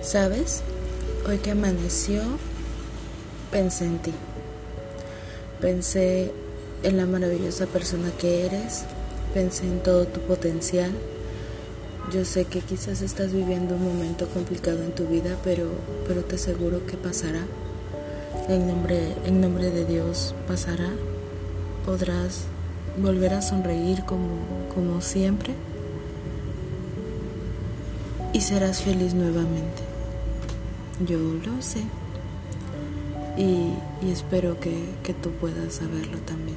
¿Sabes? Hoy que amaneció, pensé en ti. Pensé en la maravillosa persona que eres. Pensé en todo tu potencial. Yo sé que quizás estás viviendo un momento complicado en tu vida, pero, pero te aseguro que pasará. En nombre, en nombre de Dios pasará. Podrás volver a sonreír como, como siempre y serás feliz nuevamente. Yo lo sé. Y, espero que, que tú puedas saberlo también.